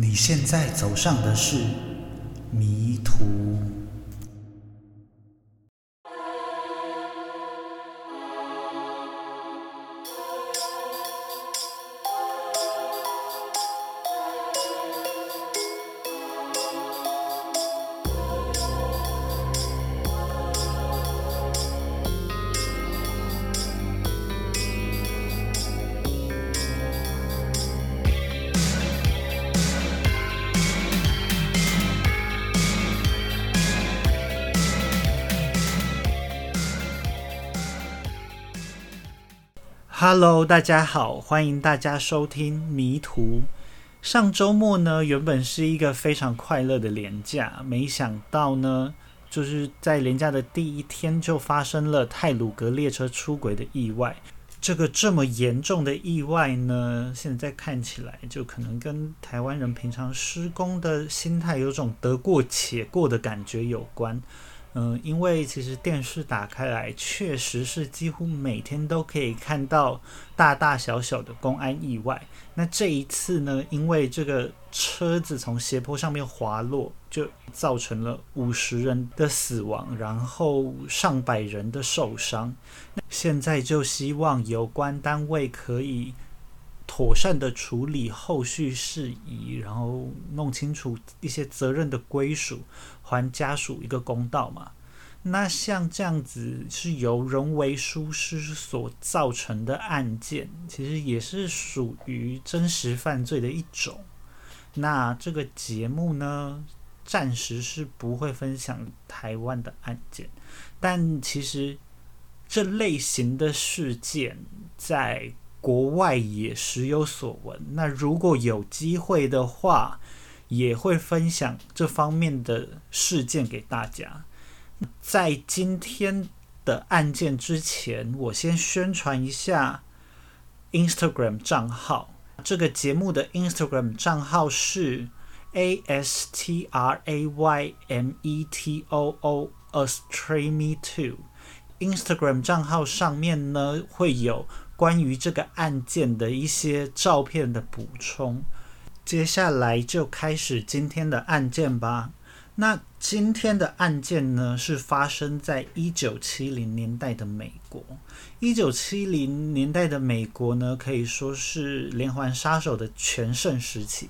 你现在走上的是迷途。Hello，大家好，欢迎大家收听《迷途》。上周末呢，原本是一个非常快乐的连假，没想到呢，就是在连假的第一天就发生了泰鲁格列车出轨的意外。这个这么严重的意外呢，现在看起来就可能跟台湾人平常施工的心态有种得过且过的感觉有关。嗯，因为其实电视打开来，确实是几乎每天都可以看到大大小小的公安意外。那这一次呢，因为这个车子从斜坡上面滑落，就造成了五十人的死亡，然后上百人的受伤。那现在就希望有关单位可以妥善的处理后续事宜，然后弄清楚一些责任的归属。还家属一个公道嘛？那像这样子是由人为疏失所造成的案件，其实也是属于真实犯罪的一种。那这个节目呢，暂时是不会分享台湾的案件，但其实这类型的事件在国外也时有所闻。那如果有机会的话，也会分享这方面的事件给大家。在今天的案件之前，我先宣传一下 Instagram 账号。这个节目的 Instagram 账号是 A S T R A Y M E T O O Astreme Two。Instagram 账号上面呢会有关于这个案件的一些照片的补充。接下来就开始今天的案件吧。那今天的案件呢，是发生在一九七零年代的美国。一九七零年代的美国呢，可以说是连环杀手的全盛时期。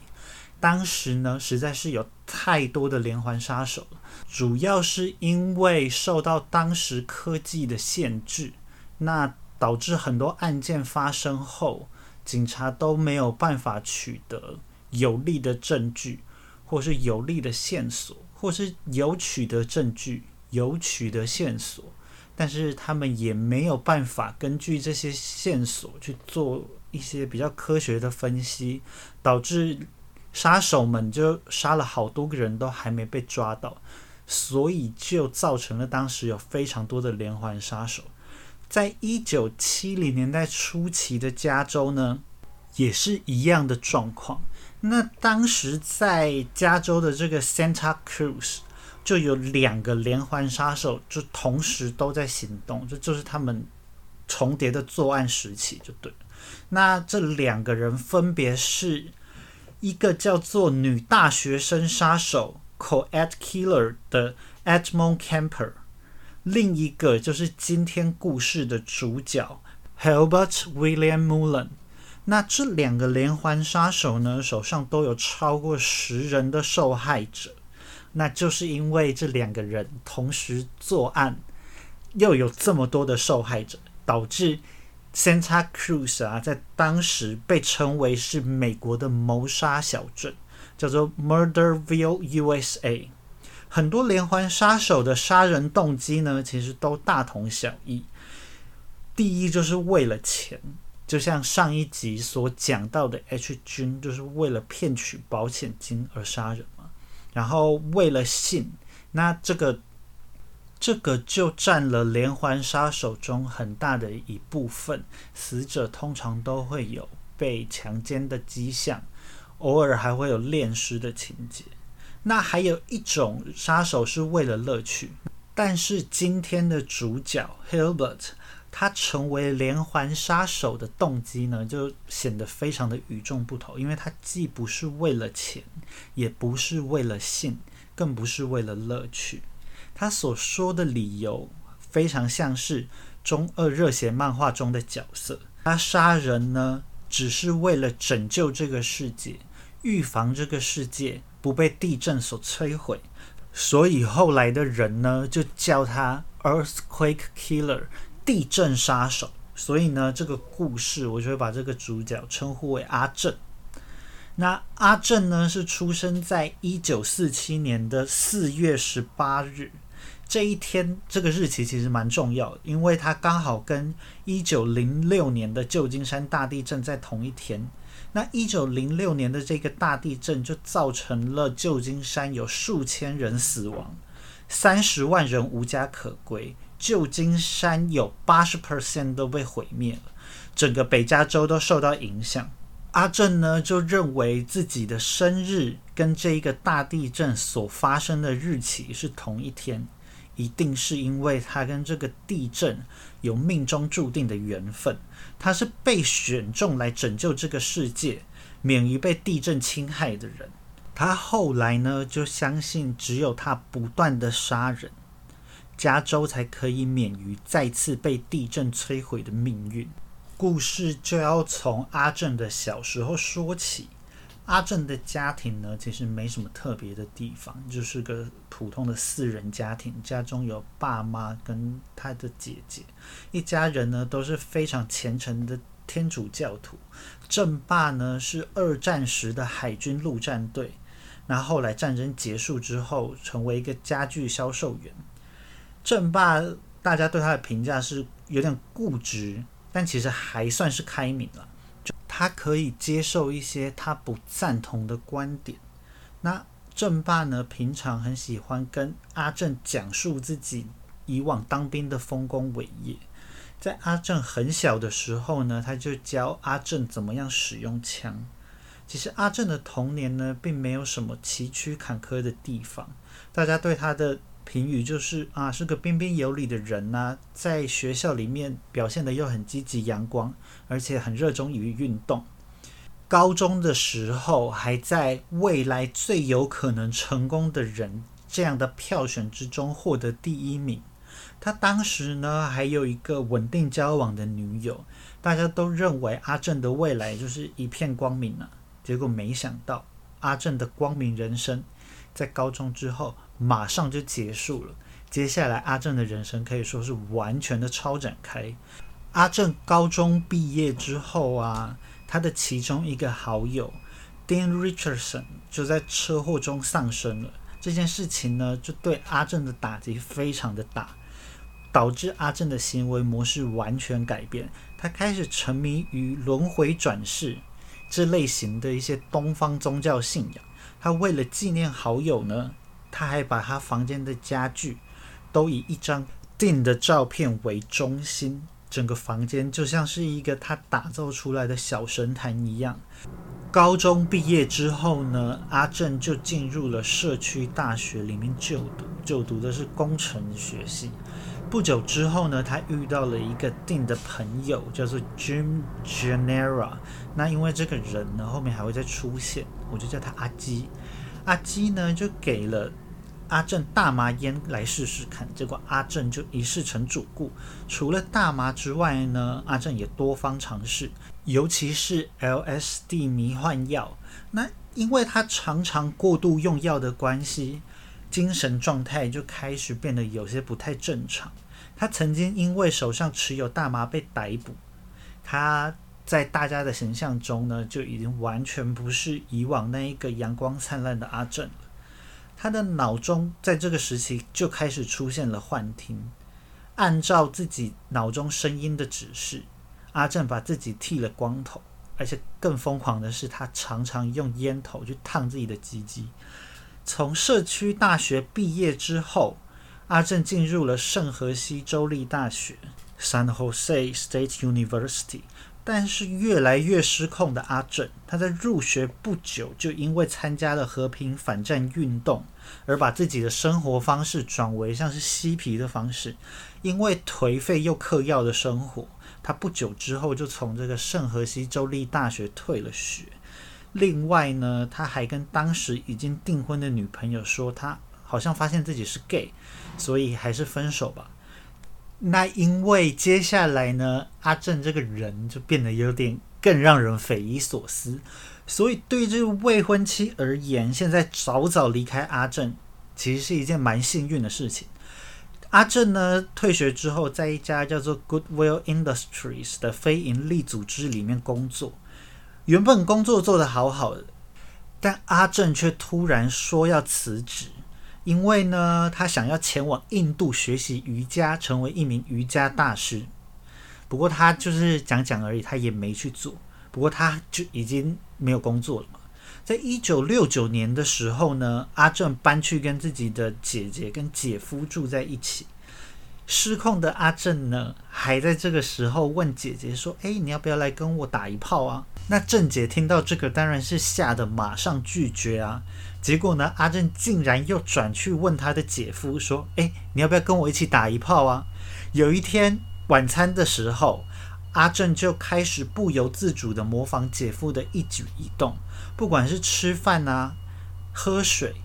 当时呢，实在是有太多的连环杀手，主要是因为受到当时科技的限制，那导致很多案件发生后，警察都没有办法取得。有力的证据，或是有力的线索，或是有取得证据、有取得线索，但是他们也没有办法根据这些线索去做一些比较科学的分析，导致杀手们就杀了好多个人都还没被抓到，所以就造成了当时有非常多的连环杀手。在一九七零年代初期的加州呢，也是一样的状况。那当时在加州的这个 Santa Cruz 就有两个连环杀手，就同时都在行动，这就是他们重叠的作案时期，就对那这两个人分别是一个叫做女大学生杀手 Co-ed Killer 的 Edmond Camper，另一个就是今天故事的主角 Albert William Mullen。那这两个连环杀手呢，手上都有超过十人的受害者，那就是因为这两个人同时作案，又有这么多的受害者，导致 Santa Cruz 啊，在当时被称为是美国的谋杀小镇，叫做 Murderville USA。很多连环杀手的杀人动机呢，其实都大同小异，第一就是为了钱。就像上一集所讲到的，H 君就是为了骗取保险金而杀人嘛。然后为了性，那这个这个就占了连环杀手中很大的一部分。死者通常都会有被强奸的迹象，偶尔还会有恋尸的情节。那还有一种杀手是为了乐趣，但是今天的主角 Hilbert。他成为连环杀手的动机呢，就显得非常的与众不同，因为他既不是为了钱，也不是为了性，更不是为了乐趣。他所说的理由非常像是中二热血漫画中的角色，他杀人呢，只是为了拯救这个世界，预防这个世界不被地震所摧毁。所以后来的人呢，就叫他 Earthquake Killer。地震杀手，所以呢，这个故事我就会把这个主角称呼为阿正。那阿正呢，是出生在一九四七年的四月十八日。这一天，这个日期其实蛮重要的，因为它刚好跟一九零六年的旧金山大地震在同一天。那一九零六年的这个大地震就造成了旧金山有数千人死亡，三十万人无家可归。旧金山有八十 percent 都被毁灭了，整个北加州都受到影响。阿正呢就认为自己的生日跟这一个大地震所发生的日期是同一天，一定是因为他跟这个地震有命中注定的缘分，他是被选中来拯救这个世界，免于被地震侵害的人。他后来呢就相信，只有他不断的杀人。加州才可以免于再次被地震摧毁的命运。故事就要从阿正的小时候说起。阿正的家庭呢，其实没什么特别的地方，就是个普通的四人家庭。家中有爸妈跟他的姐姐，一家人呢都是非常虔诚的天主教徒。正爸呢是二战时的海军陆战队，那后来战争结束之后，成为一个家具销售员。正爸，大家对他的评价是有点固执，但其实还算是开明了。他可以接受一些他不赞同的观点。那正爸呢，平常很喜欢跟阿正讲述自己以往当兵的丰功伟业。在阿正很小的时候呢，他就教阿正怎么样使用枪。其实阿正的童年呢，并没有什么崎岖坎坷的地方，大家对他的。评语就是啊，是个彬彬有礼的人呐，在学校里面表现的又很积极阳光，而且很热衷于运动。高中的时候还在未来最有可能成功的人这样的票选之中获得第一名。他当时呢还有一个稳定交往的女友，大家都认为阿正的未来就是一片光明啊。结果没想到阿正的光明人生在高中之后。马上就结束了。接下来，阿正的人生可以说是完全的超展开。阿正高中毕业之后啊，他的其中一个好友 Dan Richardson 就在车祸中丧生了。这件事情呢，就对阿正的打击非常的大，导致阿正的行为模式完全改变。他开始沉迷于轮回转世这类型的一些东方宗教信仰。他为了纪念好友呢。他还把他房间的家具都以一张定的照片为中心，整个房间就像是一个他打造出来的小神坛一样。高中毕业之后呢，阿正就进入了社区大学里面就读，就读的是工程学系。不久之后呢，他遇到了一个定的朋友，叫做 Jim Genera。那因为这个人呢，后面还会再出现，我就叫他阿基。阿基呢，就给了阿正大麻烟来试试看，结果阿正就一试成主顾。除了大麻之外呢，阿正也多方尝试，尤其是 LSD 迷幻药。那因为他常常过度用药的关系，精神状态就开始变得有些不太正常。他曾经因为手上持有大麻被逮捕。他。在大家的形象中呢，就已经完全不是以往那一个阳光灿烂的阿正了。他的脑中在这个时期就开始出现了幻听，按照自己脑中声音的指示，阿正把自己剃了光头，而且更疯狂的是，他常常用烟头去烫自己的鸡鸡。从社区大学毕业之后，阿正进入了圣荷西州立大学 （San Jose State University）。但是越来越失控的阿正，他在入学不久就因为参加了和平反战运动，而把自己的生活方式转为像是嬉皮的方式。因为颓废又嗑药的生活，他不久之后就从这个圣荷西州立大学退了学。另外呢，他还跟当时已经订婚的女朋友说，他好像发现自己是 gay，所以还是分手吧。那因为接下来呢，阿正这个人就变得有点更让人匪夷所思，所以对这个未婚妻而言，现在早早离开阿正，其实是一件蛮幸运的事情。阿正呢，退学之后，在一家叫做 Goodwill Industries 的非营利组织里面工作，原本工作做得好好的，但阿正却突然说要辞职。因为呢，他想要前往印度学习瑜伽，成为一名瑜伽大师。不过他就是讲讲而已，他也没去做。不过他就已经没有工作了嘛。在一九六九年的时候呢，阿正搬去跟自己的姐姐跟姐夫住在一起。失控的阿正呢，还在这个时候问姐姐说：“哎，你要不要来跟我打一炮啊？”那郑姐听到这个，当然是吓得马上拒绝啊。结果呢？阿正竟然又转去问他的姐夫说：“哎，你要不要跟我一起打一炮啊？”有一天晚餐的时候，阿正就开始不由自主的模仿姐夫的一举一动，不管是吃饭啊、喝水，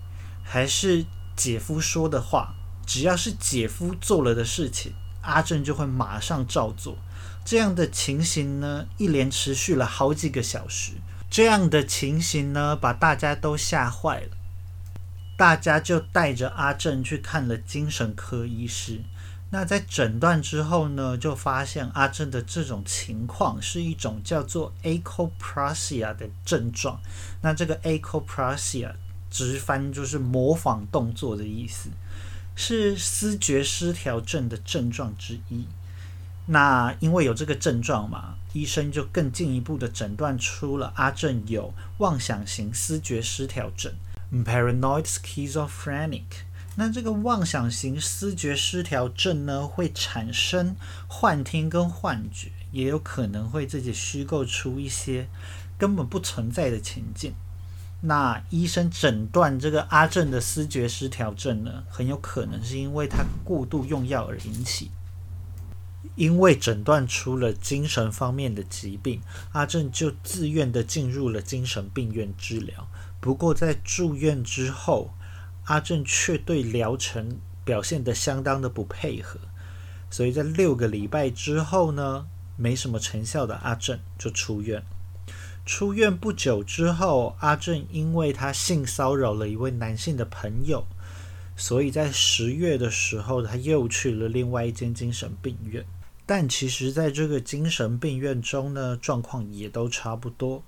还是姐夫说的话，只要是姐夫做了的事情，阿正就会马上照做。这样的情形呢，一连持续了好几个小时。这样的情形呢，把大家都吓坏了。大家就带着阿正去看了精神科医师。那在诊断之后呢，就发现阿正的这种情况是一种叫做 acoprasia 的症状。那这个 acoprasia 直翻就是模仿动作的意思，是思觉失调症的症状之一。那因为有这个症状嘛，医生就更进一步的诊断出了阿正有妄想型思觉失调症 （paranoid schizophrenic）。那这个妄想型思觉失调症呢，会产生幻听跟幻觉，也有可能会自己虚构出一些根本不存在的情境。那医生诊断这个阿正的思觉失调症呢，很有可能是因为他过度用药而引起。因为诊断出了精神方面的疾病，阿正就自愿的进入了精神病院治疗。不过在住院之后，阿正却对疗程表现得相当的不配合，所以在六个礼拜之后呢，没什么成效的阿正就出院。出院不久之后，阿正因为他性骚扰了一位男性的朋友，所以在十月的时候，他又去了另外一间精神病院。但其实，在这个精神病院中呢，状况也都差不多。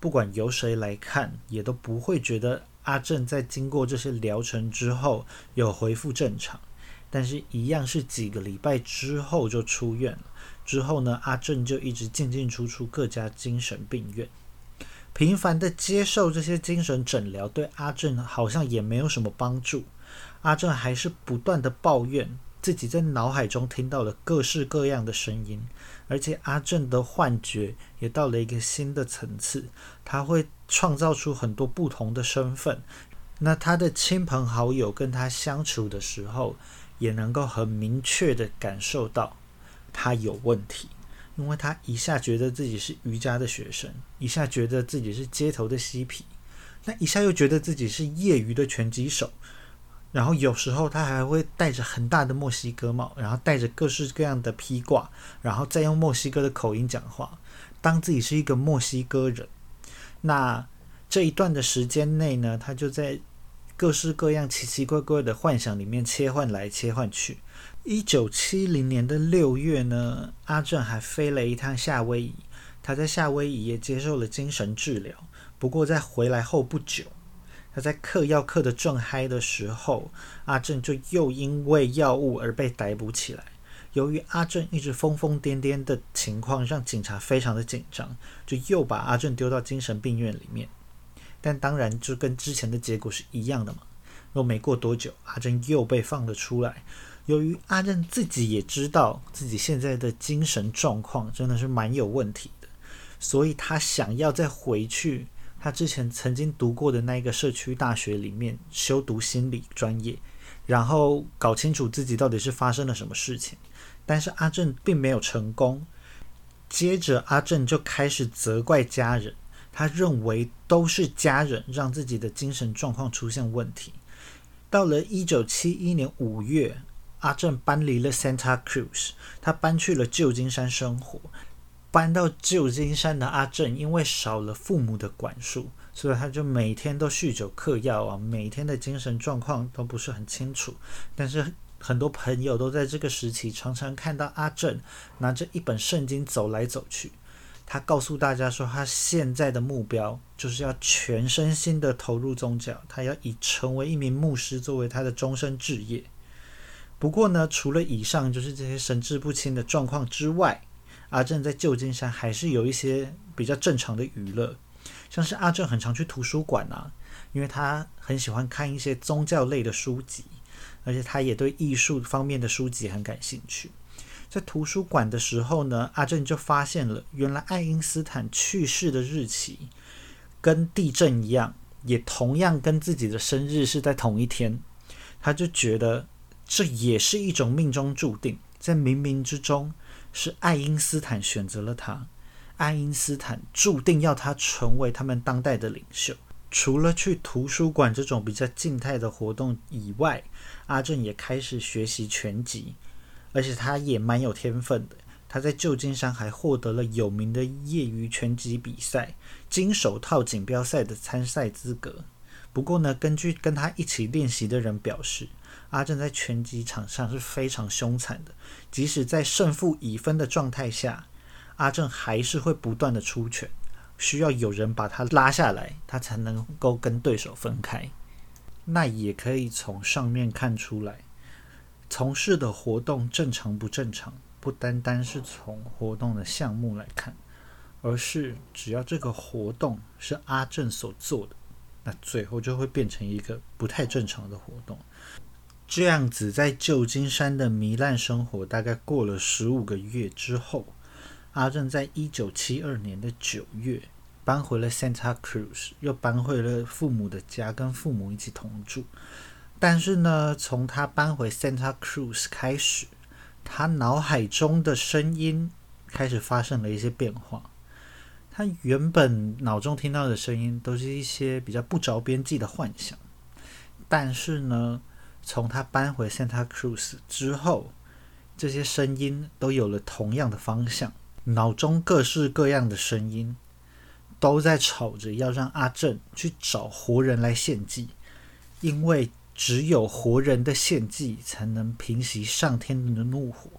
不管由谁来看，也都不会觉得阿正在经过这些疗程之后有恢复正常。但是，一样是几个礼拜之后就出院了。之后呢，阿正就一直进进出出各家精神病院，频繁的接受这些精神诊疗，对阿正好像也没有什么帮助。阿正还是不断的抱怨。自己在脑海中听到了各式各样的声音，而且阿正的幻觉也到了一个新的层次。他会创造出很多不同的身份。那他的亲朋好友跟他相处的时候，也能够很明确的感受到他有问题，因为他一下觉得自己是瑜伽的学生，一下觉得自己是街头的嬉皮，那一下又觉得自己是业余的拳击手。然后有时候他还会戴着很大的墨西哥帽，然后戴着各式各样的披挂，然后再用墨西哥的口音讲话，当自己是一个墨西哥人。那这一段的时间内呢，他就在各式各样奇奇怪怪的幻想里面切换来切换去。一九七零年的六月呢，阿正还飞了一趟夏威夷，他在夏威夷也接受了精神治疗。不过在回来后不久。他在嗑药嗑的正嗨的时候，阿正就又因为药物而被逮捕起来。由于阿正一直疯疯癫癫的情况让警察非常的紧张，就又把阿正丢到精神病院里面。但当然就跟之前的结果是一样的嘛。若没过多久，阿正又被放了出来。由于阿正自己也知道自己现在的精神状况真的是蛮有问题的，所以他想要再回去他之前曾经读过的那一个社区大学里面修读心理专业，然后搞清楚自己到底是发生了什么事情。但是阿正并没有成功。接着，阿正就开始责怪家人，他认为都是家人让自己的精神状况出现问题。到了一九七一年五月，阿正搬离了 Santa Cruz，他搬去了旧金山生活。搬到旧金山的阿正，因为少了父母的管束，所以他就每天都酗酒嗑药啊，每天的精神状况都不是很清楚。但是很多朋友都在这个时期常常看到阿正拿着一本圣经走来走去。他告诉大家说，他现在的目标就是要全身心的投入宗教，他要以成为一名牧师作为他的终身志业。不过呢，除了以上就是这些神志不清的状况之外，阿正在旧金山还是有一些比较正常的娱乐，像是阿正很常去图书馆啊，因为他很喜欢看一些宗教类的书籍，而且他也对艺术方面的书籍很感兴趣。在图书馆的时候呢，阿正就发现了，原来爱因斯坦去世的日期跟地震一样，也同样跟自己的生日是在同一天，他就觉得这也是一种命中注定，在冥冥之中。是爱因斯坦选择了他，爱因斯坦注定要他成为他们当代的领袖。除了去图书馆这种比较静态的活动以外，阿正也开始学习拳击，而且他也蛮有天分的。他在旧金山还获得了有名的业余拳击比赛金手套锦标赛的参赛资格。不过呢，根据跟他一起练习的人表示，阿正在拳击场上是非常凶残的，即使在胜负已分的状态下，阿正还是会不断的出拳，需要有人把他拉下来，他才能够跟对手分开。那也可以从上面看出来，从事的活动正常不正常，不单单是从活动的项目来看，而是只要这个活动是阿正所做的，那最后就会变成一个不太正常的活动。这样子，在旧金山的糜烂生活大概过了十五个月之后，阿正在一九七二年的九月搬回了 Santa Cruz，又搬回了父母的家，跟父母一起同住。但是呢，从他搬回 Santa Cruz 开始，他脑海中的声音开始发生了一些变化。他原本脑中听到的声音都是一些比较不着边际的幻想，但是呢。从他搬回 Santa Cruz 之后，这些声音都有了同样的方向。脑中各式各样的声音都在吵着要让阿正去找活人来献祭，因为只有活人的献祭才能平息上天的怒火，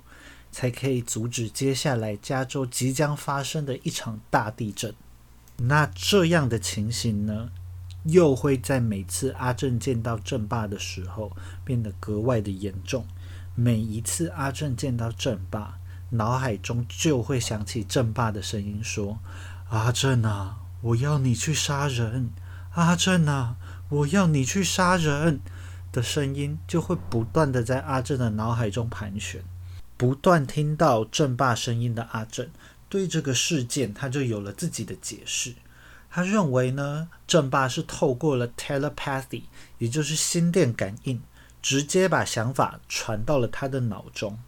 才可以阻止接下来加州即将发生的一场大地震。那这样的情形呢？又会在每次阿正见到正爸的时候变得格外的严重。每一次阿正见到正爸，脑海中就会响起正爸的声音说：“阿正啊，我要你去杀人！阿正啊，我要你去杀人！”的声音就会不断的在阿正的脑海中盘旋。不断听到正爸声音的阿正，对这个事件他就有了自己的解释。他认为呢，正爸是透过了 telepathy，也就是心电感应，直接把想法传到了他的脑中。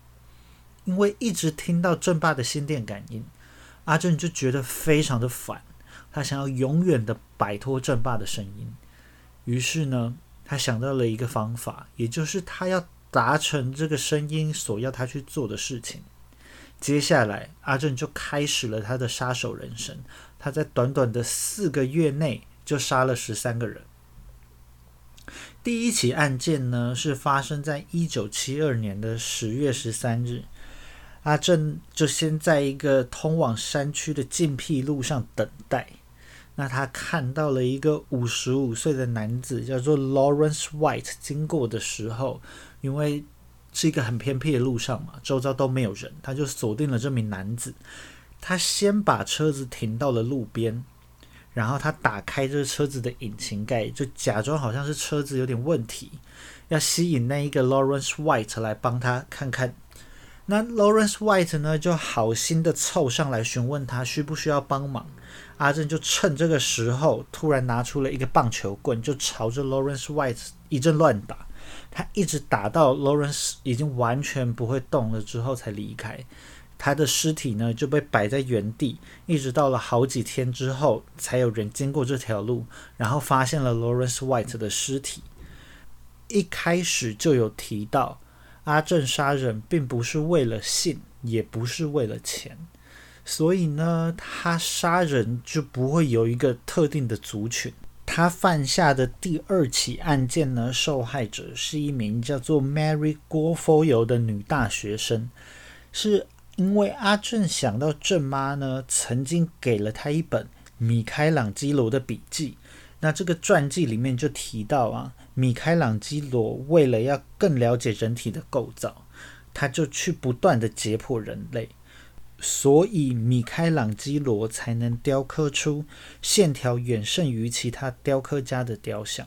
因为一直听到正爸的心电感应，阿正就觉得非常的烦，他想要永远的摆脱正爸的声音。于是呢，他想到了一个方法，也就是他要达成这个声音所要他去做的事情。接下来，阿正就开始了他的杀手人生。他在短短的四个月内就杀了十三个人。第一起案件呢，是发生在一九七二年的十月十三日。阿正就先在一个通往山区的禁僻路上等待。那他看到了一个五十五岁的男子，叫做 Lawrence White，经过的时候，因为是一个很偏僻的路上嘛，周遭都没有人，他就锁定了这名男子。他先把车子停到了路边，然后他打开这个车子的引擎盖，就假装好像是车子有点问题，要吸引那一个 Lawrence White 来帮他看看那 Lawrence White 呢就好心的凑上来询问他需不需要帮忙。阿正就趁这个时候突然拿出了一个棒球棍，就朝着 Lawrence White 一阵乱打。他一直打到 Lawrence 已经完全不会动了之后才离开。他的尸体呢就被摆在原地，一直到了好几天之后，才有人经过这条路，然后发现了 Lawrence White 的尸体。一开始就有提到，阿正杀人并不是为了性，也不是为了钱，所以呢，他杀人就不会有一个特定的族群。他犯下的第二起案件呢，受害者是一名叫做 Mary Gorfoyle 的女大学生，是。因为阿正想到郑妈呢，曾经给了他一本米开朗基罗的笔记。那这个传记里面就提到啊，米开朗基罗为了要更了解人体的构造，他就去不断的解剖人类，所以米开朗基罗才能雕刻出线条远胜于其他雕刻家的雕像。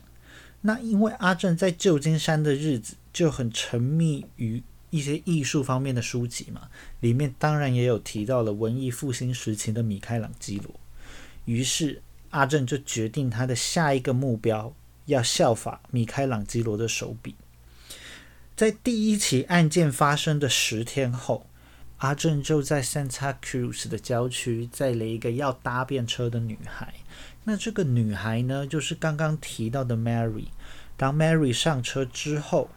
那因为阿正在旧金山的日子就很沉迷于。一些艺术方面的书籍嘛，里面当然也有提到了文艺复兴时期的米开朗基罗。于是阿正就决定他的下一个目标要效法米开朗基罗的手笔。在第一起案件发生的十天后，阿正就在 Santa Cruz 的郊区载了一个要搭便车的女孩。那这个女孩呢，就是刚刚提到的 Mary。当 Mary 上车之后，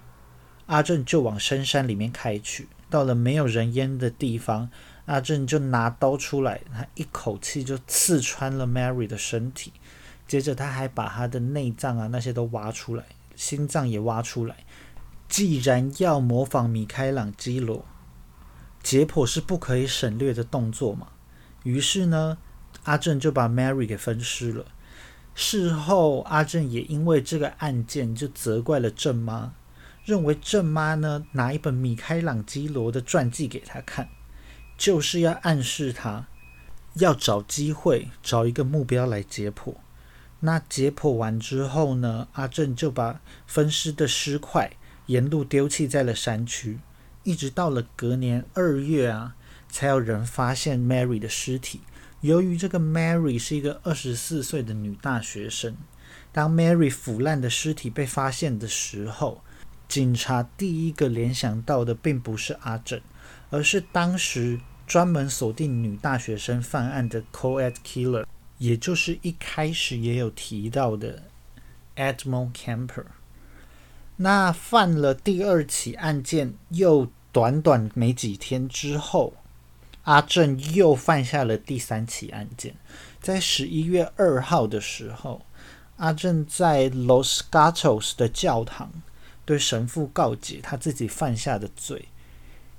阿正就往深山里面开去，到了没有人烟的地方，阿正就拿刀出来，他一口气就刺穿了 Mary 的身体，接着他还把他的内脏啊那些都挖出来，心脏也挖出来。既然要模仿米开朗基罗，解剖是不可以省略的动作嘛，于是呢，阿正就把 Mary 给分尸了。事后，阿正也因为这个案件就责怪了郑妈。认为郑妈呢拿一本米开朗基罗的传记给他看，就是要暗示他要找机会找一个目标来解剖。那解剖完之后呢，阿正就把分尸的尸块沿路丢弃在了山区，一直到了隔年二月啊，才有人发现 Mary 的尸体。由于这个 Mary 是一个二十四岁的女大学生，当 Mary 腐烂的尸体被发现的时候。警察第一个联想到的并不是阿正，而是当时专门锁定女大学生犯案的 Co-ed Killer，也就是一开始也有提到的 Edmond Camper。那犯了第二起案件，又短短没几天之后，阿正又犯下了第三起案件。在十一月二号的时候，阿正在 Los Gatos 的教堂。对神父告解他自己犯下的罪，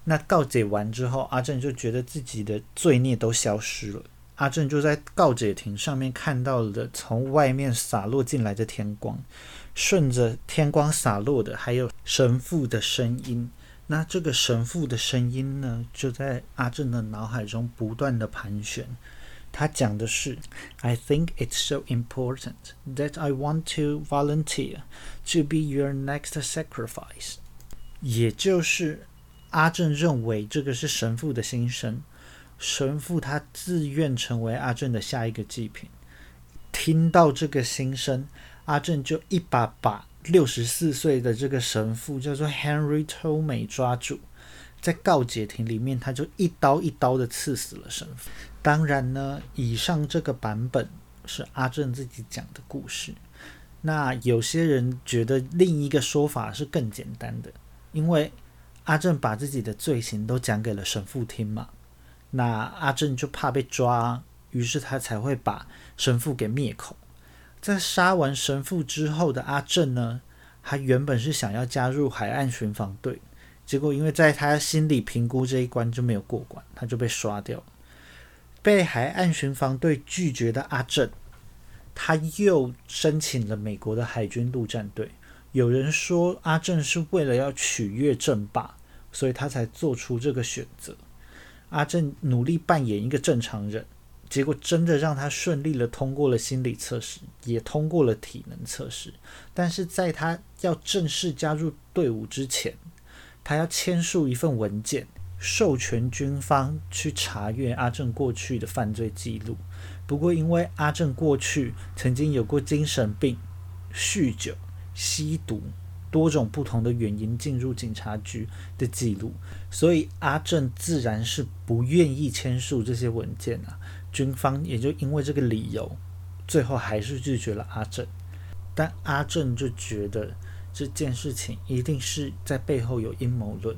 那告解完之后，阿正就觉得自己的罪孽都消失了。阿正就在告解亭上面看到了从外面洒落进来的天光，顺着天光洒落的还有神父的声音。那这个神父的声音呢，就在阿正的脑海中不断的盘旋。他讲的是，I think it's so important that I want to volunteer to be your next sacrifice。也就是阿正认为这个是神父的心声，神父他自愿成为阿正的下一个祭品。听到这个心声，阿正就一把把六十四岁的这个神父叫做 Henry Tomei 抓住，在告解亭里面，他就一刀一刀的刺死了神父。当然呢，以上这个版本是阿正自己讲的故事。那有些人觉得另一个说法是更简单的，因为阿正把自己的罪行都讲给了神父听嘛。那阿正就怕被抓，于是他才会把神父给灭口。在杀完神父之后的阿正呢，他原本是想要加入海岸巡防队，结果因为在他心理评估这一关就没有过关，他就被刷掉了。被海岸巡防队拒绝的阿正，他又申请了美国的海军陆战队。有人说阿正是为了要取悦正霸，所以他才做出这个选择。阿正努力扮演一个正常人，结果真的让他顺利的通过了心理测试，也通过了体能测试。但是在他要正式加入队伍之前，他要签署一份文件。授权军方去查阅阿正过去的犯罪记录。不过，因为阿正过去曾经有过精神病、酗酒、吸毒多种不同的原因进入警察局的记录，所以阿正自然是不愿意签署这些文件啊。军方也就因为这个理由，最后还是拒绝了阿正。但阿正就觉得这件事情一定是在背后有阴谋论。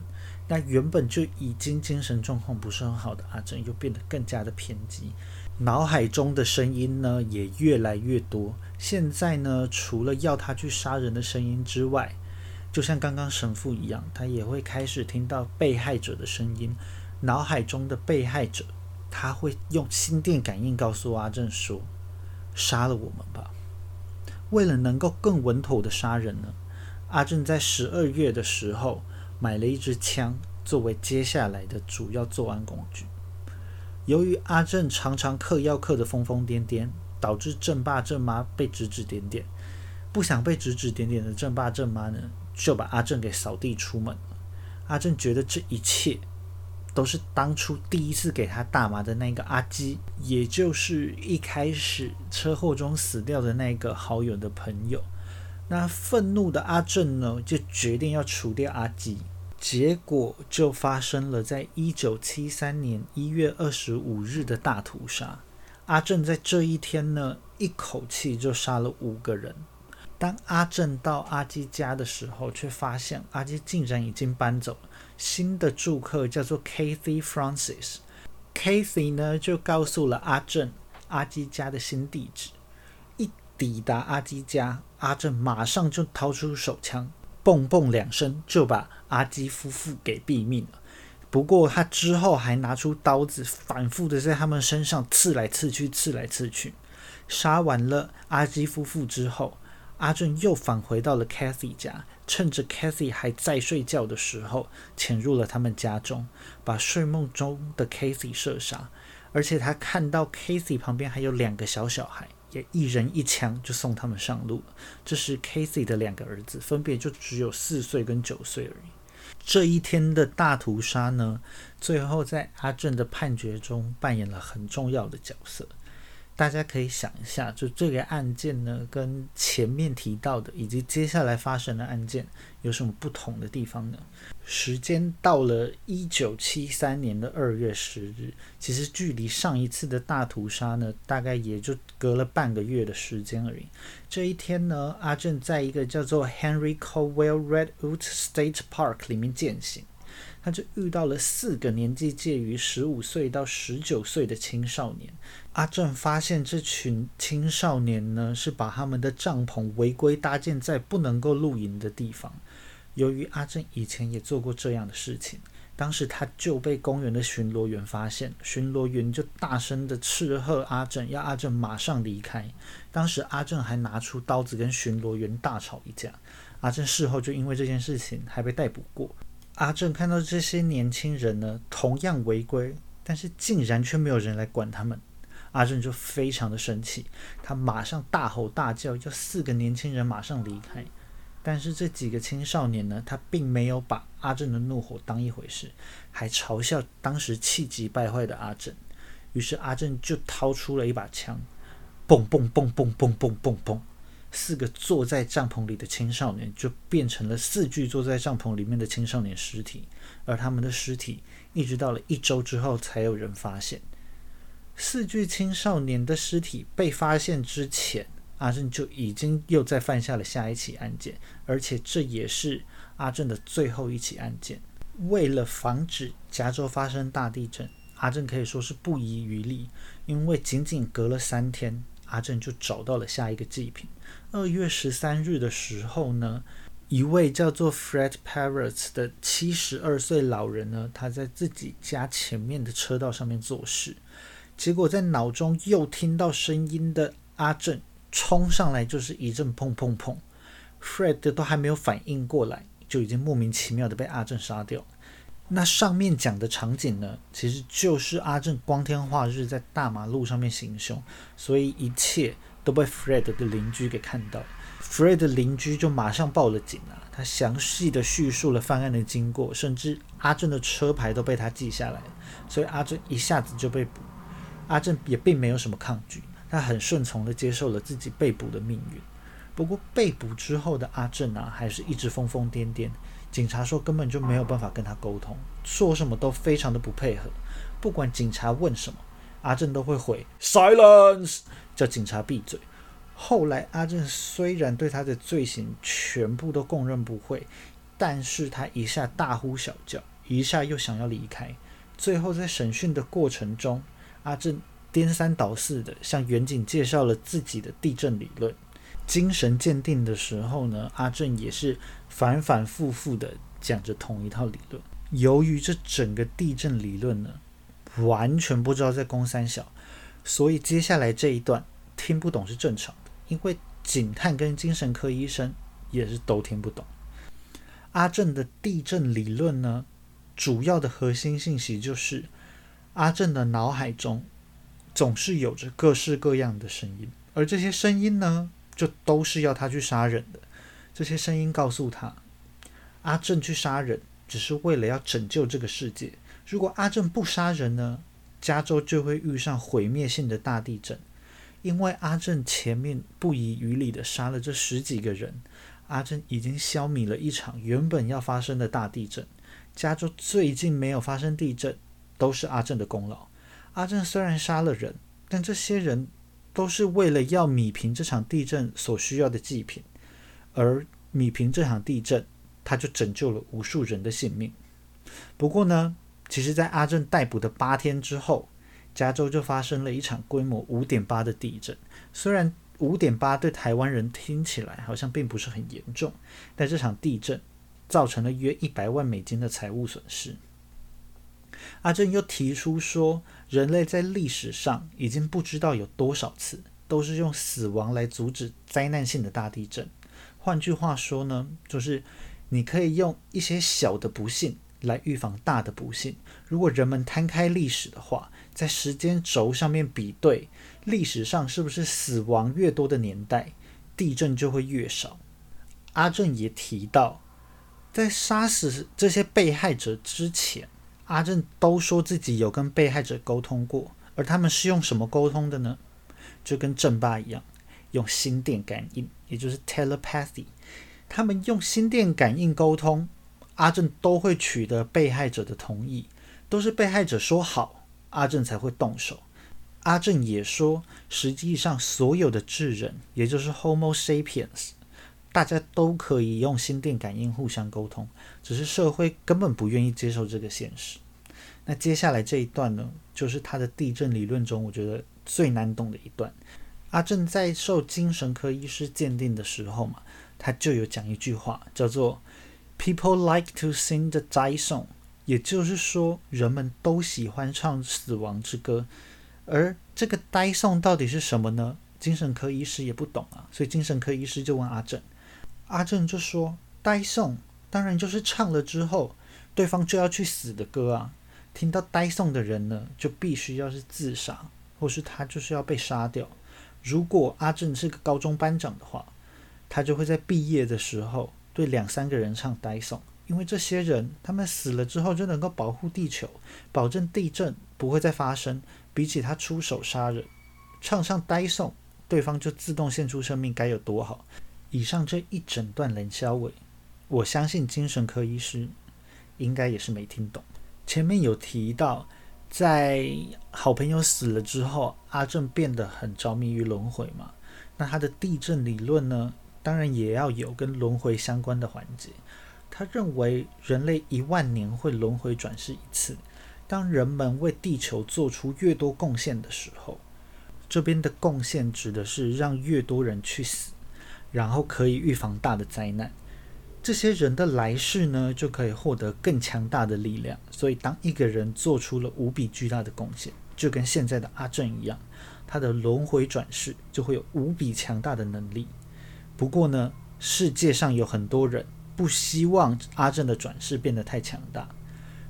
那原本就已经精神状况不是很好的阿正，又变得更加的偏激。脑海中的声音呢也越来越多。现在呢，除了要他去杀人的声音之外，就像刚刚神父一样，他也会开始听到被害者的声音。脑海中的被害者，他会用心电感应告诉阿正说：“杀了我们吧。”为了能够更稳妥的杀人呢，阿正在十二月的时候买了一支枪，作为接下来的主要作案工具。由于阿正常常嗑药嗑得疯疯癫癫，导致正爸正妈被指指点点。不想被指指点点的正爸正妈呢，就把阿正给扫地出门。阿正觉得这一切都是当初第一次给他大麻的那个阿基，也就是一开始车祸中死掉的那个好友的朋友。那愤怒的阿正呢，就决定要除掉阿基。结果就发生了，在一九七三年一月二十五日的大屠杀。阿正在这一天呢，一口气就杀了五个人。当阿正到阿基家的时候，却发现阿基竟然已经搬走了。新的住客叫做 Kathy Francis，Kathy 呢就告诉了阿正阿基家的新地址。抵达阿基家，阿正马上就掏出手枪。蹦蹦两声就把阿基夫妇给毙命了。不过他之后还拿出刀子，反复的在他们身上刺来刺去，刺来刺去。杀完了阿基夫妇之后，阿正又返回到了 Kathy 家，趁着 Kathy 还在睡觉的时候，潜入了他们家中，把睡梦中的 Kathy 射杀。而且他看到 Kathy 旁边还有两个小小孩。也一人一枪就送他们上路了。这是 Casey 的两个儿子，分别就只有四岁跟九岁而已。这一天的大屠杀呢，最后在阿正的判决中扮演了很重要的角色。大家可以想一下，就这个案件呢，跟前面提到的以及接下来发生的案件有什么不同的地方呢？时间到了一九七三年的二月十日，其实距离上一次的大屠杀呢，大概也就隔了半个月的时间而已。这一天呢，阿正在一个叫做 Henry Cowell Redwood State Park 里面践行。他就遇到了四个年纪介于十五岁到十九岁的青少年。阿正发现这群青少年呢，是把他们的帐篷违规搭建在不能够露营的地方。由于阿正以前也做过这样的事情，当时他就被公园的巡逻员发现，巡逻员就大声的斥喝阿正，要阿正马上离开。当时阿正还拿出刀子跟巡逻员大吵一架。阿正事后就因为这件事情还被逮捕过。阿正看到这些年轻人呢，同样违规，但是竟然却没有人来管他们，阿正就非常的生气，他马上大吼大叫，要四个年轻人马上离开。但是这几个青少年呢，他并没有把阿正的怒火当一回事，还嘲笑当时气急败坏的阿正。于是阿正就掏出了一把枪，嘣嘣嘣嘣嘣嘣嘣嘣。四个坐在帐篷里的青少年就变成了四具坐在帐篷里面的青少年尸体，而他们的尸体一直到了一周之后才有人发现。四具青少年的尸体被发现之前，阿正就已经又在犯下了下一起案件，而且这也是阿正的最后一起案件。为了防止加州发生大地震，阿正可以说是不遗余力，因为仅仅隔了三天，阿正就找到了下一个祭品。二月十三日的时候呢，一位叫做 Fred Parrots 的七十二岁老人呢，他在自己家前面的车道上面做事，结果在脑中又听到声音的阿正冲上来，就是一阵砰砰砰，Fred 都还没有反应过来，就已经莫名其妙的被阿正杀掉。那上面讲的场景呢，其实就是阿正光天化日在大马路上面行凶，所以一切。都被 Fred 的邻居给看到，Fred 的邻居就马上报了警啊，他详细的叙述了犯案的经过，甚至阿正的车牌都被他记下来，所以阿正一下子就被捕。阿正也并没有什么抗拒，他很顺从的接受了自己被捕的命运。不过被捕之后的阿正啊，还是一直疯疯癫癫。警察说根本就没有办法跟他沟通，说什么都非常的不配合。不管警察问什么，阿正都会回 silence，叫警察闭嘴。后来阿正虽然对他的罪行全部都供认不讳，但是他一下大呼小叫，一下又想要离开。最后在审讯的过程中，阿正颠三倒四的向远景介绍了自己的地震理论。精神鉴定的时候呢，阿正也是反反复复的讲着同一套理论。由于这整个地震理论呢，完全不知道在攻三小，所以接下来这一段听不懂是正常的，因为警探跟精神科医生也是都听不懂。阿正的地震理论呢，主要的核心信息就是阿正的脑海中总是有着各式各样的声音，而这些声音呢。就都是要他去杀人的。这些声音告诉他，阿正去杀人只是为了要拯救这个世界。如果阿正不杀人呢，加州就会遇上毁灭性的大地震。因为阿正前面不遗余力的杀了这十几个人，阿正已经消弭了一场原本要发生的大地震。加州最近没有发生地震，都是阿正的功劳。阿正虽然杀了人，但这些人。都是为了要米平这场地震所需要的祭品，而米平这场地震，他就拯救了无数人的性命。不过呢，其实，在阿正逮捕的八天之后，加州就发生了一场规模五点八的地震。虽然五点八对台湾人听起来好像并不是很严重，但这场地震造成了约一百万美金的财务损失。阿正又提出说，人类在历史上已经不知道有多少次都是用死亡来阻止灾难性的大地震。换句话说呢，就是你可以用一些小的不幸来预防大的不幸。如果人们摊开历史的话，在时间轴上面比对历史上是不是死亡越多的年代，地震就会越少。阿正也提到，在杀死这些被害者之前。阿正都说自己有跟被害者沟通过，而他们是用什么沟通的呢？就跟正爸一样，用心电感应，也就是 telepathy。他们用心电感应沟通，阿正都会取得被害者的同意，都是被害者说好，阿正才会动手。阿正也说，实际上所有的智人，也就是 Homo sapiens。大家都可以用心电感应互相沟通，只是社会根本不愿意接受这个现实。那接下来这一段呢，就是他的地震理论中我觉得最难懂的一段。阿正在受精神科医师鉴定的时候嘛，他就有讲一句话，叫做 “People like to sing the die song”，也就是说，人们都喜欢唱死亡之歌。而这个 die song 到底是什么呢？精神科医师也不懂啊，所以精神科医师就问阿正。阿正就说：“呆送当然就是唱了之后，对方就要去死的歌啊！听到呆送的人呢，就必须要是自杀，或是他就是要被杀掉。如果阿正是个高中班长的话，他就会在毕业的时候对两三个人唱呆送，因为这些人他们死了之后就能够保护地球，保证地震不会再发生。比起他出手杀人，唱上呆送，对方就自动献出生命，该有多好！”以上这一整段冷消尾，我相信精神科医师应该也是没听懂。前面有提到，在好朋友死了之后，阿正变得很着迷于轮回嘛。那他的地震理论呢，当然也要有跟轮回相关的环节。他认为人类一万年会轮回转世一次。当人们为地球做出越多贡献的时候，这边的贡献指的是让越多人去死。然后可以预防大的灾难，这些人的来世呢，就可以获得更强大的力量。所以，当一个人做出了无比巨大的贡献，就跟现在的阿正一样，他的轮回转世就会有无比强大的能力。不过呢，世界上有很多人不希望阿正的转世变得太强大，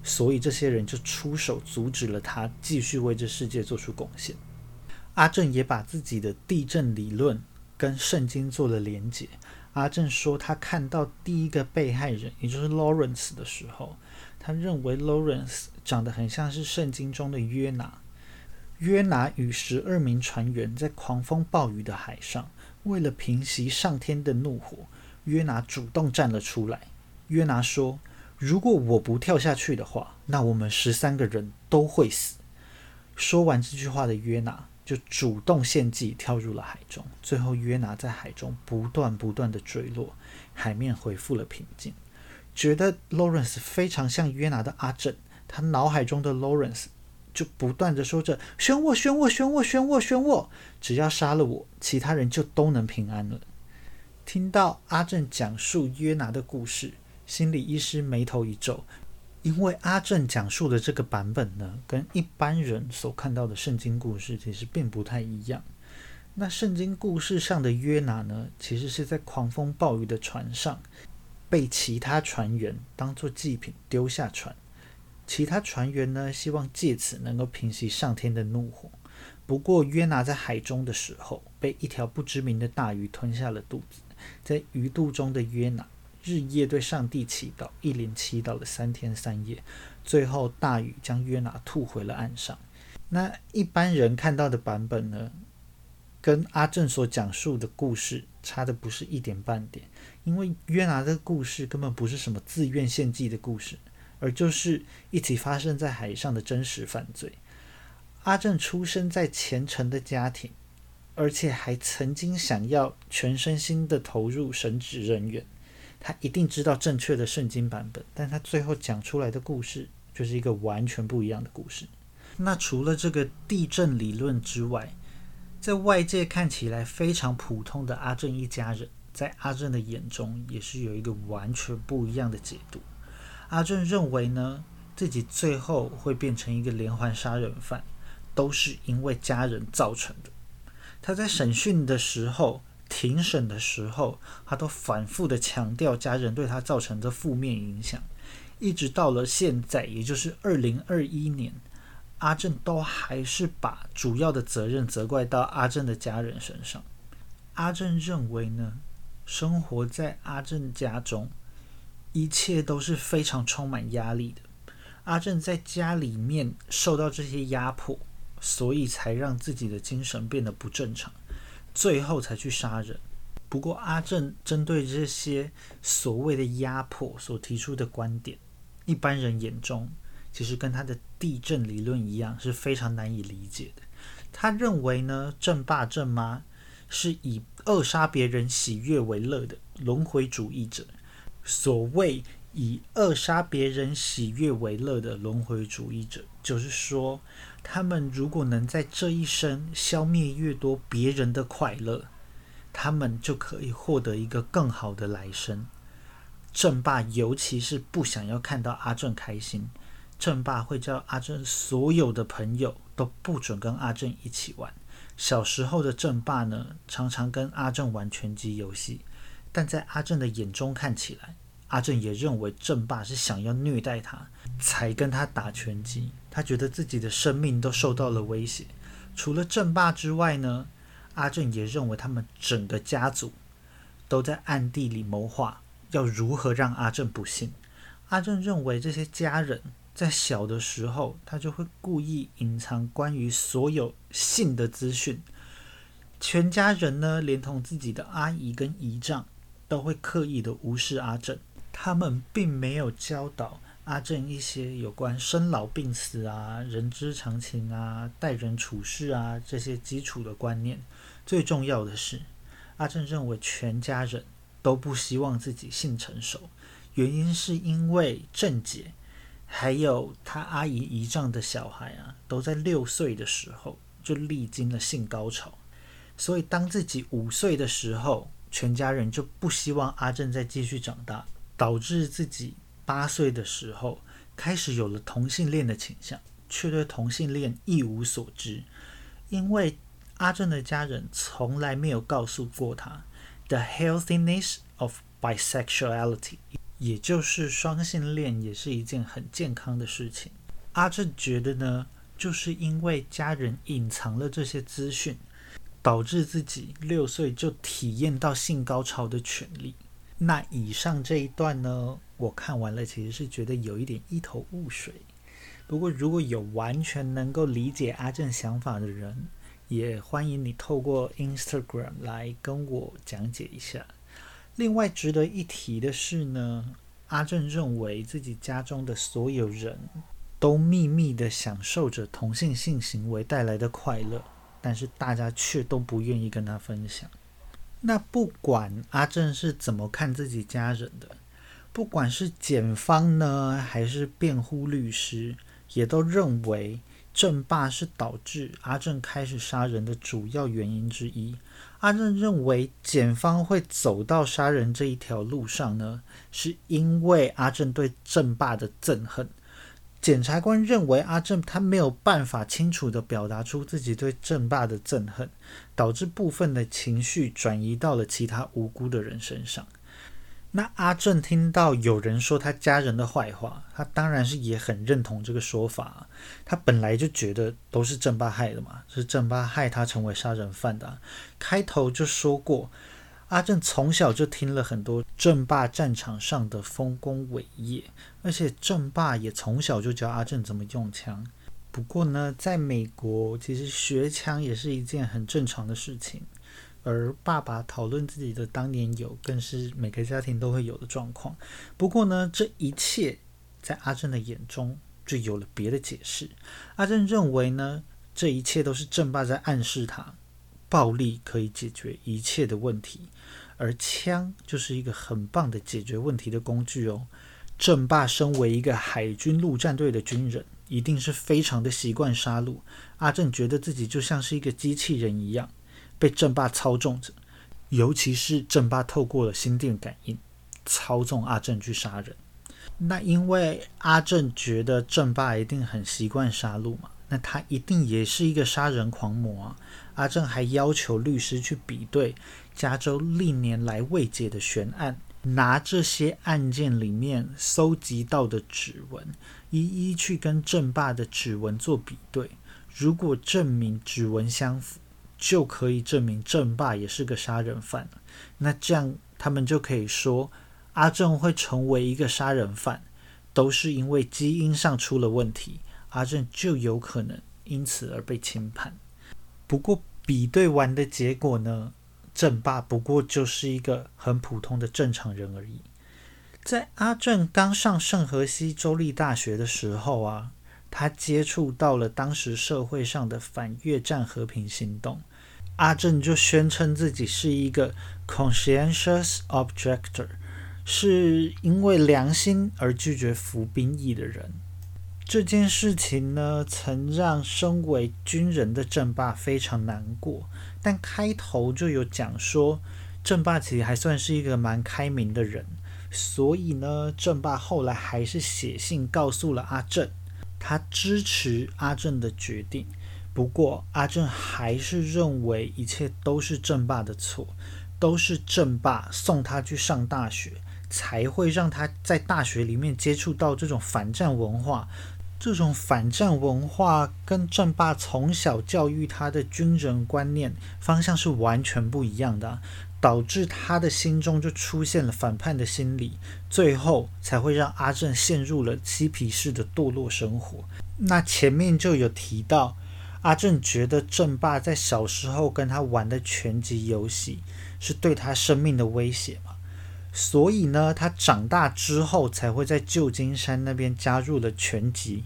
所以这些人就出手阻止了他继续为这世界做出贡献。阿正也把自己的地震理论。跟圣经做了连结。阿正说，他看到第一个被害人，也就是 Lawrence 的时候，他认为 Lawrence 长得很像是圣经中的约拿。约拿与十二名船员在狂风暴雨的海上，为了平息上天的怒火，约拿主动站了出来。约拿说：“如果我不跳下去的话，那我们十三个人都会死。”说完这句话的约拿。就主动献祭，跳入了海中。最后，约拿在海中不断不断的坠落，海面恢复了平静。觉得 Lawrence 非常像约拿的阿正，他脑海中的 Lawrence 就不断的说着：“选我，选我，选我，选我，选我！只要杀了我，其他人就都能平安了。”听到阿正讲述约拿的故事，心理医师眉头一皱。因为阿正讲述的这个版本呢，跟一般人所看到的圣经故事其实并不太一样。那圣经故事上的约拿呢，其实是在狂风暴雨的船上，被其他船员当作祭品丢下船。其他船员呢，希望借此能够平息上天的怒火。不过约拿在海中的时候，被一条不知名的大鱼吞下了肚子。在鱼肚中的约拿。日夜对上帝祈祷，一连祈祷了三天三夜，最后大雨将约拿吐回了岸上。那一般人看到的版本呢，跟阿正所讲述的故事差的不是一点半点。因为约拿的故事根本不是什么自愿献祭的故事，而就是一起发生在海上的真实犯罪。阿正出生在虔诚的家庭，而且还曾经想要全身心的投入神职人员。他一定知道正确的圣经版本，但他最后讲出来的故事就是一个完全不一样的故事。那除了这个地震理论之外，在外界看起来非常普通的阿正一家人，在阿正的眼中也是有一个完全不一样的解读。阿正认为呢，自己最后会变成一个连环杀人犯，都是因为家人造成的。他在审讯的时候。庭审的时候，他都反复的强调家人对他造成的负面影响，一直到了现在，也就是二零二一年，阿正都还是把主要的责任责怪到阿正的家人身上。阿正认为呢，生活在阿正家中，一切都是非常充满压力的。阿正在家里面受到这些压迫，所以才让自己的精神变得不正常。最后才去杀人。不过阿正针对这些所谓的压迫所提出的观点，一般人眼中其实跟他的地震理论一样，是非常难以理解的。他认为呢，正爸正妈是以扼杀别人喜悦为乐的轮回主义者。所谓以扼杀别人喜悦为乐的轮回主义者，就是说。他们如果能在这一生消灭越多别人的快乐，他们就可以获得一个更好的来生。正爸尤其是不想要看到阿正开心，正爸会叫阿正所有的朋友都不准跟阿正一起玩。小时候的正爸呢，常常跟阿正玩拳击游戏，但在阿正的眼中看起来，阿正也认为正爸是想要虐待他，才跟他打拳击。他觉得自己的生命都受到了威胁。除了正爸之外呢，阿正也认为他们整个家族都在暗地里谋划，要如何让阿正不幸。阿正认为这些家人在小的时候，他就会故意隐藏关于所有性的资讯。全家人呢，连同自己的阿姨跟姨丈，都会刻意的无视阿正。他们并没有教导。阿正一些有关生老病死啊、人之常情啊、待人处事啊这些基础的观念，最重要的是，阿正认为全家人都不希望自己性成熟，原因是因为正姐还有他阿姨姨丈的小孩啊，都在六岁的时候就历经了性高潮，所以当自己五岁的时候，全家人就不希望阿正再继续长大，导致自己。八岁的时候，开始有了同性恋的倾向，却对同性恋一无所知，因为阿正的家人从来没有告诉过他 the healthiness of bisexuality，也就是双性恋也是一件很健康的事情。阿正觉得呢，就是因为家人隐藏了这些资讯，导致自己六岁就体验到性高潮的权利。那以上这一段呢，我看完了，其实是觉得有一点一头雾水。不过如果有完全能够理解阿正想法的人，也欢迎你透过 Instagram 来跟我讲解一下。另外值得一提的是呢，阿正认为自己家中的所有人都秘密的享受着同性性行为带来的快乐，但是大家却都不愿意跟他分享。那不管阿正是怎么看自己家人的，不管是检方呢，还是辩护律师，也都认为。正霸是导致阿正开始杀人的主要原因之一。阿正认为，检方会走到杀人这一条路上呢，是因为阿正对正霸的憎恨。检察官认为，阿正他没有办法清楚的表达出自己对正霸的憎恨，导致部分的情绪转移到了其他无辜的人身上。那阿正听到有人说他家人的坏话，他当然是也很认同这个说法。他本来就觉得都是正霸害的嘛，是正霸害他成为杀人犯的。开头就说过，阿正从小就听了很多正霸战场上的丰功伟业，而且正霸也从小就教阿正怎么用枪。不过呢，在美国，其实学枪也是一件很正常的事情。而爸爸讨论自己的当年有，更是每个家庭都会有的状况。不过呢，这一切在阿正的眼中就有了别的解释。阿正认为呢，这一切都是正爸在暗示他，暴力可以解决一切的问题，而枪就是一个很棒的解决问题的工具哦。正爸身为一个海军陆战队的军人，一定是非常的习惯杀戮。阿正觉得自己就像是一个机器人一样。被正霸操纵着，尤其是正霸透过了心电感应操纵阿正去杀人。那因为阿正觉得正霸一定很习惯杀戮嘛，那他一定也是一个杀人狂魔啊。阿正还要求律师去比对加州历年来未解的悬案，拿这些案件里面搜集到的指纹，一一去跟正霸的指纹做比对。如果证明指纹相符，就可以证明正霸也是个杀人犯。那这样他们就可以说，阿正会成为一个杀人犯，都是因为基因上出了问题，阿正就有可能因此而被轻判。不过比对完的结果呢，正霸不过就是一个很普通的正常人而已。在阿正刚上圣荷西州立大学的时候啊，他接触到了当时社会上的反越战和平行动。阿正就宣称自己是一个 conscientious objector，是因为良心而拒绝服兵役的人。这件事情呢，曾让身为军人的正霸非常难过。但开头就有讲说，正霸其实还算是一个蛮开明的人，所以呢，正霸后来还是写信告诉了阿正，他支持阿正的决定。不过，阿正还是认为一切都是正爸的错，都是正爸送他去上大学，才会让他在大学里面接触到这种反战文化。这种反战文化跟正爸从小教育他的军人观念方向是完全不一样的，导致他的心中就出现了反叛的心理，最后才会让阿正陷入了嬉皮士的堕落生活。那前面就有提到。阿正觉得正霸在小时候跟他玩的拳击游戏是对他生命的威胁嘛，所以呢，他长大之后才会在旧金山那边加入了拳击。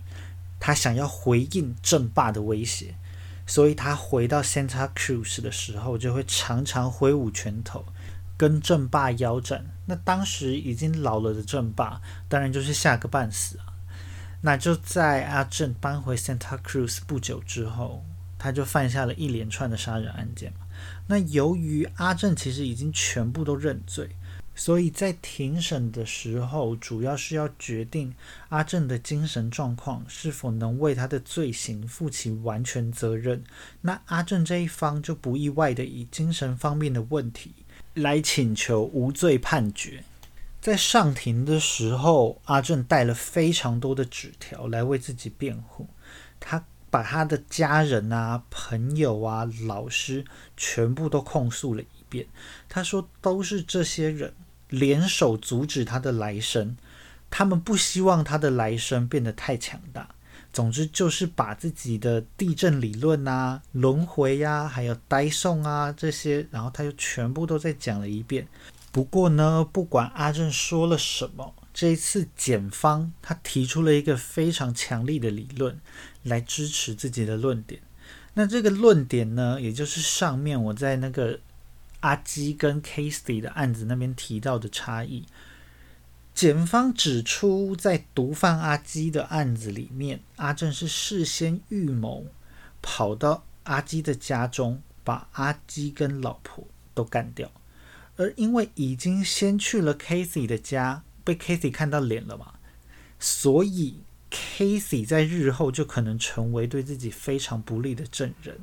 他想要回应正霸的威胁，所以他回到 Santa Cruz 的时候就会常常挥舞拳头跟正霸腰斩。那当时已经老了的正霸，当然就是吓个半死啊。那就在阿正搬回 Santa Cruz 不久之后，他就犯下了一连串的杀人案件。那由于阿正其实已经全部都认罪，所以在庭审的时候，主要是要决定阿正的精神状况是否能为他的罪行负起完全责任。那阿正这一方就不意外的以精神方面的问题来请求无罪判决。在上庭的时候，阿正带了非常多的纸条来为自己辩护。他把他的家人啊、朋友啊、老师全部都控诉了一遍。他说，都是这些人联手阻止他的来生，他们不希望他的来生变得太强大。总之就是把自己的地震理论啊、轮回呀，还有呆送啊这些，然后他又全部都再讲了一遍。不过呢，不管阿正说了什么，这一次检方他提出了一个非常强力的理论来支持自己的论点。那这个论点呢，也就是上面我在那个阿基跟 Casey 的案子那边提到的差异。检方指出，在毒贩阿基的案子里面，阿正是事先预谋，跑到阿基的家中，把阿基跟老婆都干掉。而因为已经先去了 Casey 的家，被 Casey 看到脸了嘛，所以 Casey 在日后就可能成为对自己非常不利的证人。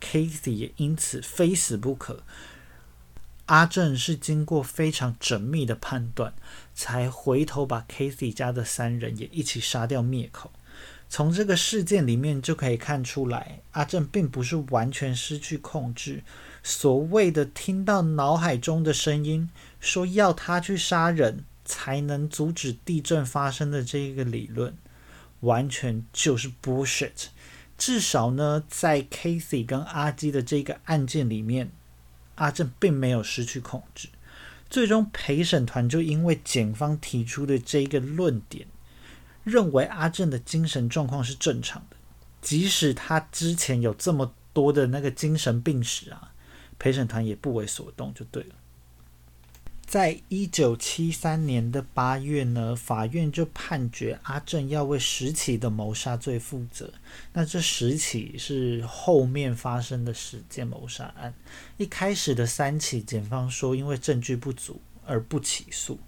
Casey 也因此非死不可。阿正是经过非常缜密的判断，才回头把 Casey 家的三人也一起杀掉灭口。从这个事件里面就可以看出来，阿正并不是完全失去控制。所谓的听到脑海中的声音，说要他去杀人才能阻止地震发生的这个理论，完全就是 bullshit。至少呢，在 Casey 跟阿基的这个案件里面。阿正并没有失去控制，最终陪审团就因为检方提出的这个论点，认为阿正的精神状况是正常的，即使他之前有这么多的那个精神病史啊，陪审团也不为所动，就对了。在一九七三年的八月呢，法院就判决阿正要为十起的谋杀罪负责。那这十起是后面发生的十件谋杀案。一开始的三起，检方说因为证据不足而不起诉。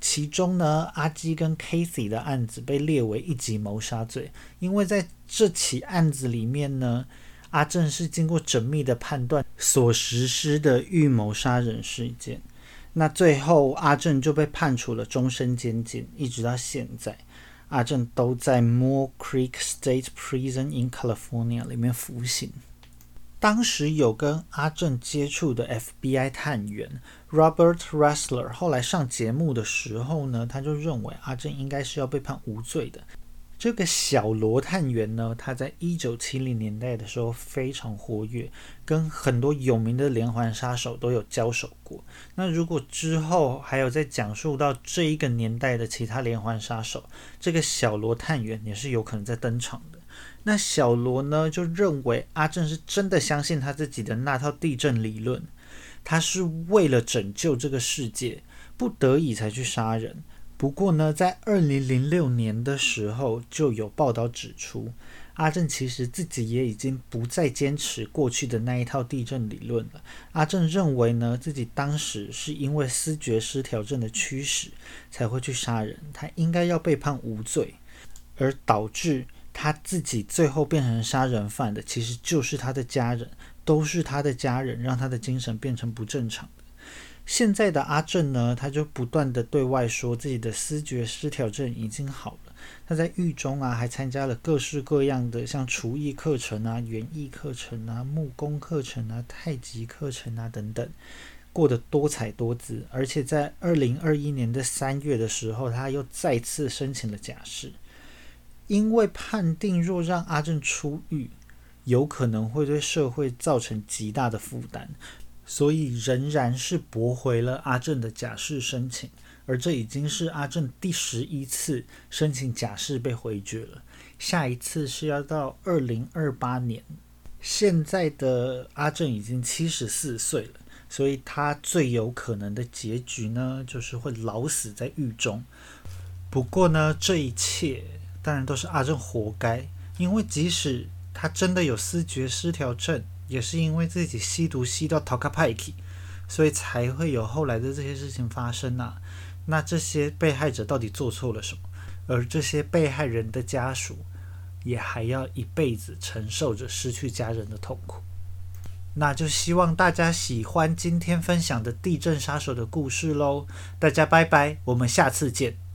其中呢，阿基跟 Casey 的案子被列为一级谋杀罪，因为在这起案子里面呢，阿正是经过缜密的判断所实施的预谋杀人事件。那最后，阿正就被判处了终身监禁，一直到现在，阿正都在 Moore Creek State Prison in California 里面服刑。当时有跟阿正接触的 FBI 探员 Robert Ressler，后来上节目的时候呢，他就认为阿正应该是要被判无罪的。这个小罗探员呢，他在一九七零年代的时候非常活跃，跟很多有名的连环杀手都有交手过。那如果之后还有再讲述到这一个年代的其他连环杀手，这个小罗探员也是有可能在登场的。那小罗呢，就认为阿正是真的相信他自己的那套地震理论，他是为了拯救这个世界，不得已才去杀人。不过呢，在二零零六年的时候，就有报道指出，阿正其实自己也已经不再坚持过去的那一套地震理论了。阿正认为呢，自己当时是因为思觉失调症的驱使才会去杀人，他应该要被判无罪，而导致他自己最后变成杀人犯的，其实就是他的家人，都是他的家人让他的精神变成不正常。现在的阿正呢，他就不断的对外说自己的思觉失调症已经好了。他在狱中啊，还参加了各式各样的像厨艺课程啊、园艺课程啊、木工课程啊、太极课程啊等等，过得多彩多姿。而且在二零二一年的三月的时候，他又再次申请了假释，因为判定若让阿正出狱，有可能会对社会造成极大的负担。所以仍然是驳回了阿正的假释申请，而这已经是阿正第十一次申请假释被回绝了。下一次是要到二零二八年。现在的阿正已经七十四岁了，所以他最有可能的结局呢，就是会老死在狱中。不过呢，这一切当然都是阿正活该，因为即使他真的有思觉失调症。也是因为自己吸毒吸到逃卡派克，所以才会有后来的这些事情发生呐。那这些被害者到底做错了什么？而这些被害人的家属也还要一辈子承受着失去家人的痛苦。那就希望大家喜欢今天分享的地震杀手的故事喽。大家拜拜，我们下次见。